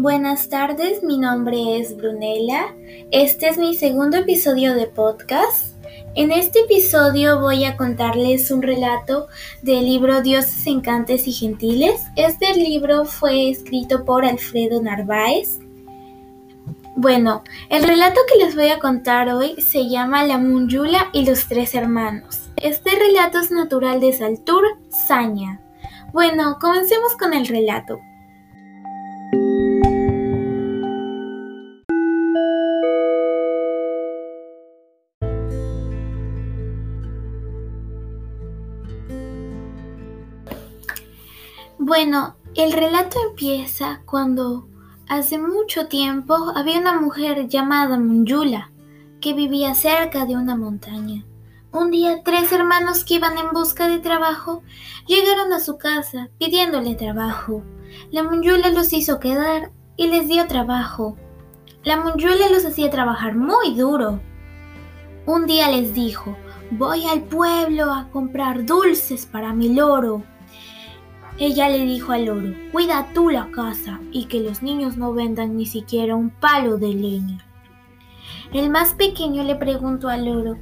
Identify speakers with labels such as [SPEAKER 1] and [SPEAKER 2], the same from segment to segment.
[SPEAKER 1] Buenas tardes, mi nombre es Brunella. Este es mi segundo episodio de podcast. En este episodio voy a contarles un relato del libro Dioses encantes y gentiles. Este libro fue escrito por Alfredo Narváez. Bueno, el relato que les voy a contar hoy se llama La Munyula y los tres hermanos. Este relato es natural de Saltur, Saña. Bueno, comencemos con el relato. Bueno, el relato empieza cuando hace mucho tiempo había una mujer llamada Munyula que vivía cerca de una montaña. Un día tres hermanos que iban en busca de trabajo llegaron a su casa pidiéndole trabajo. La Munyula los hizo quedar y les dio trabajo. La Munyula los hacía trabajar muy duro. Un día les dijo, voy al pueblo a comprar dulces para mi loro. Ella le dijo al loro, cuida tú la casa y que los niños no vendan ni siquiera un palo de leña. El más pequeño le preguntó al loro,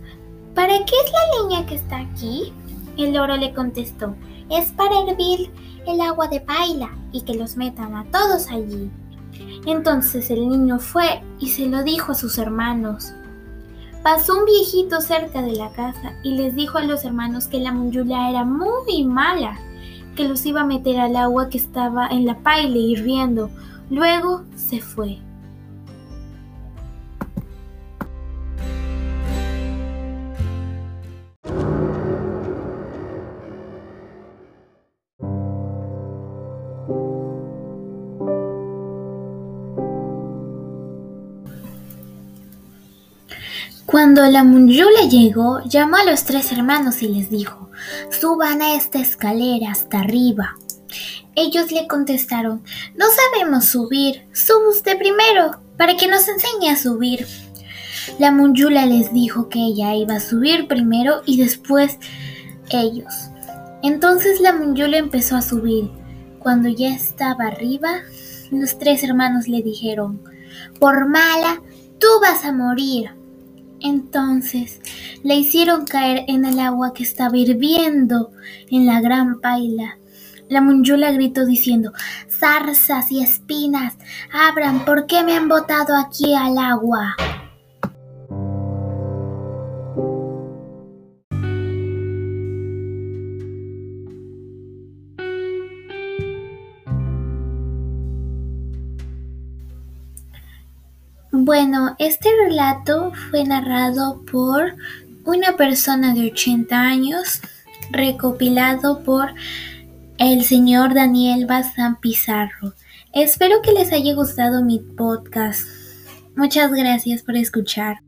[SPEAKER 1] ¿para qué es la leña que está aquí? El loro le contestó, es para hervir el agua de paila y que los metan a todos allí. Entonces el niño fue y se lo dijo a sus hermanos. Pasó un viejito cerca de la casa y les dijo a los hermanos que la munyula era muy mala que los iba a meter al agua que estaba en la paila hirviendo. Luego se fue. Cuando la Munyula llegó, llamó a los tres hermanos y les dijo, suban a esta escalera hasta arriba. Ellos le contestaron, no sabemos subir, suba usted primero, para que nos enseñe a subir. La Munyula les dijo que ella iba a subir primero y después ellos. Entonces la Munyula empezó a subir. Cuando ya estaba arriba, los tres hermanos le dijeron, por mala, tú vas a morir. Entonces le hicieron caer en el agua que estaba hirviendo en la gran paila. La munyula gritó diciendo, zarzas y espinas, abran, ¿por qué me han botado aquí al agua? Bueno, este relato fue narrado por una persona de 80 años, recopilado por el señor Daniel Bazán Pizarro. Espero que les haya gustado mi podcast. Muchas gracias por escuchar.